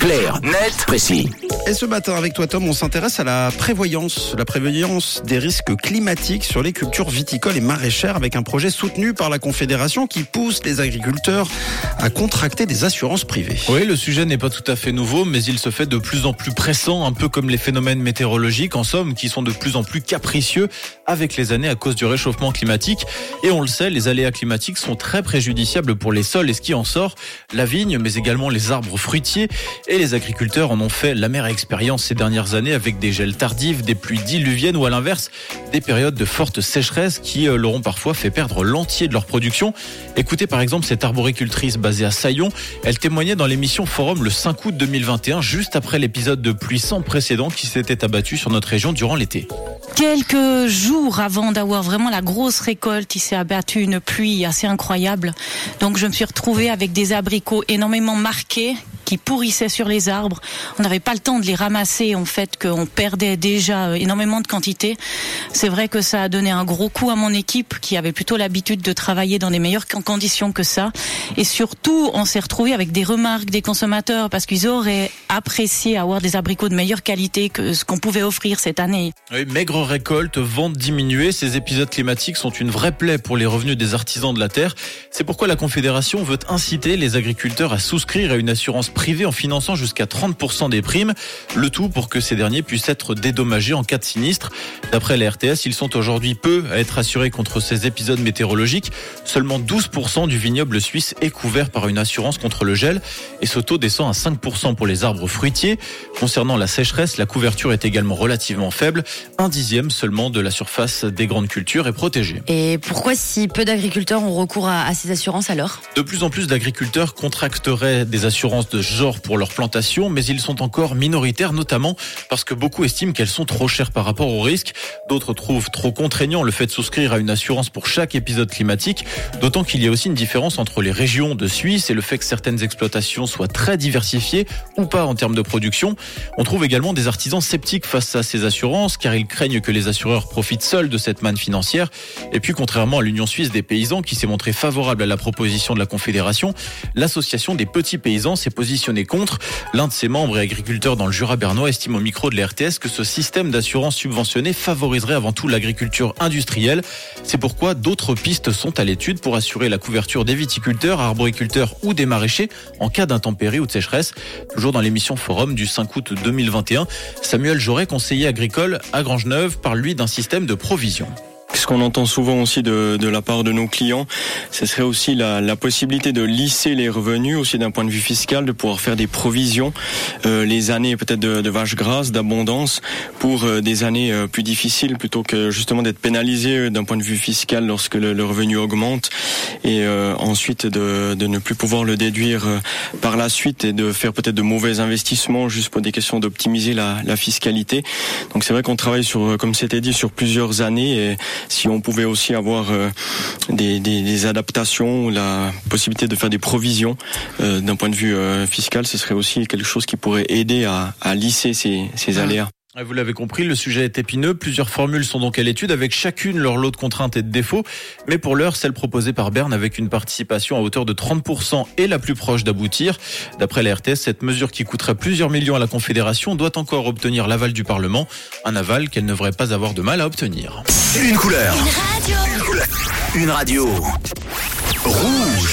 Clair, net, précis. Et ce matin, avec toi, Tom, on s'intéresse à la prévoyance, la prévoyance des risques climatiques sur les cultures viticoles et maraîchères avec un projet soutenu par la Confédération qui pousse les agriculteurs à contracter des assurances privées. Oui, le sujet n'est pas tout à fait nouveau, mais il se fait de plus en plus pressant, un peu comme les phénomènes météorologiques, en somme, qui sont de plus en plus capricieux avec les années à cause du réchauffement climatique. Et on le sait, les aléas climatiques sont très préjudiciables pour les sols et ce qui en sort, la vigne, mais également les arbres fruitiers et les agriculteurs en ont fait la mère expérience ces dernières années avec des gels tardifs, des pluies diluviennes ou à l'inverse des périodes de forte sécheresse qui leur ont parfois fait perdre l'entier de leur production. Écoutez par exemple cette arboricultrice basée à Saillon, elle témoignait dans l'émission Forum le 5 août 2021 juste après l'épisode de pluie sans précédent qui s'était abattu sur notre région durant l'été. Quelques jours avant d'avoir vraiment la grosse récolte, il s'est abattu une pluie assez incroyable. Donc je me suis retrouvée avec des abricots énormément marqués qui pourrissaient sur les arbres. On n'avait pas le temps de les ramasser, en fait, qu'on perdait déjà euh, énormément de quantité. C'est vrai que ça a donné un gros coup à mon équipe qui avait plutôt l'habitude de travailler dans des meilleures conditions que ça. Et surtout, on s'est retrouvé avec des remarques des consommateurs parce qu'ils auraient apprécié avoir des abricots de meilleure qualité que ce qu'on pouvait offrir cette année. Oui, maigre récolte, vente diminuée, ces épisodes climatiques sont une vraie plaie pour les revenus des artisans de la terre. C'est pourquoi la Confédération veut inciter les agriculteurs à souscrire à une assurance privé en finançant jusqu'à 30% des primes, le tout pour que ces derniers puissent être dédommagés en cas de sinistre. D'après la RTS, ils sont aujourd'hui peu à être assurés contre ces épisodes météorologiques. Seulement 12% du vignoble suisse est couvert par une assurance contre le gel et ce taux descend à 5% pour les arbres fruitiers. Concernant la sécheresse, la couverture est également relativement faible. Un dixième seulement de la surface des grandes cultures est protégée. Et pourquoi si peu d'agriculteurs ont recours à, à ces assurances alors? De plus en plus d'agriculteurs contracteraient des assurances de genre pour leur plantation, mais ils sont encore minoritaires, notamment parce que beaucoup estiment qu'elles sont trop chères par rapport au risque. D'autres trouvent trop contraignant le fait de souscrire à une assurance pour chaque épisode climatique, d'autant qu'il y a aussi une différence entre les régions de Suisse et le fait que certaines exploitations soient très diversifiées ou pas en termes de production. On trouve également des artisans sceptiques face à ces assurances, car ils craignent que les assureurs profitent seuls de cette manne financière. Et puis, contrairement à l'Union suisse des paysans, qui s'est montrée favorable à la proposition de la Confédération, l'association des petits paysans s'est positionnée contre. L'un de ses membres et agriculteurs dans le Jura bernois estime au micro de la RTS que ce système d'assurance subventionnée avant tout l'agriculture industrielle. C'est pourquoi d'autres pistes sont à l'étude pour assurer la couverture des viticulteurs, arboriculteurs ou des maraîchers en cas d'intempérie ou de sécheresse. Toujours dans l'émission Forum du 5 août 2021, Samuel Joret, conseiller agricole à Grangeneuve, parle lui d'un système de provision ce qu'on entend souvent aussi de, de, la part de nos clients, ce serait aussi la, la possibilité de lisser les revenus, aussi d'un point de vue fiscal, de pouvoir faire des provisions, euh, les années peut-être de, de vaches grasses, d'abondance, pour euh, des années euh, plus difficiles, plutôt que justement d'être pénalisé euh, d'un point de vue fiscal lorsque le, le revenu augmente, et ensuite de, de, ne plus pouvoir le déduire par la suite et de faire peut-être de mauvais investissements juste pour des questions d'optimiser la, la fiscalité. Donc c'est vrai qu'on travaille sur, comme c'était dit, sur plusieurs années et si on pouvait aussi avoir euh, des, des, des, adaptations, la possibilité de faire des provisions euh, d'un point de vue euh, fiscal, ce serait aussi quelque chose qui pourrait aider à, à lisser ces, ces aléas. Vous l'avez compris, le sujet est épineux. Plusieurs formules sont donc à l'étude avec chacune leur lot de contraintes et de défauts. Mais pour l'heure, celle proposée par Berne avec une participation à hauteur de 30% est la plus proche d'aboutir. D'après la RTS, cette mesure qui coûterait plusieurs millions à la Confédération doit encore obtenir l'aval du Parlement. Un aval qu'elle ne devrait pas avoir de mal à obtenir. Une couleur. Une radio. Une radio. Rouge.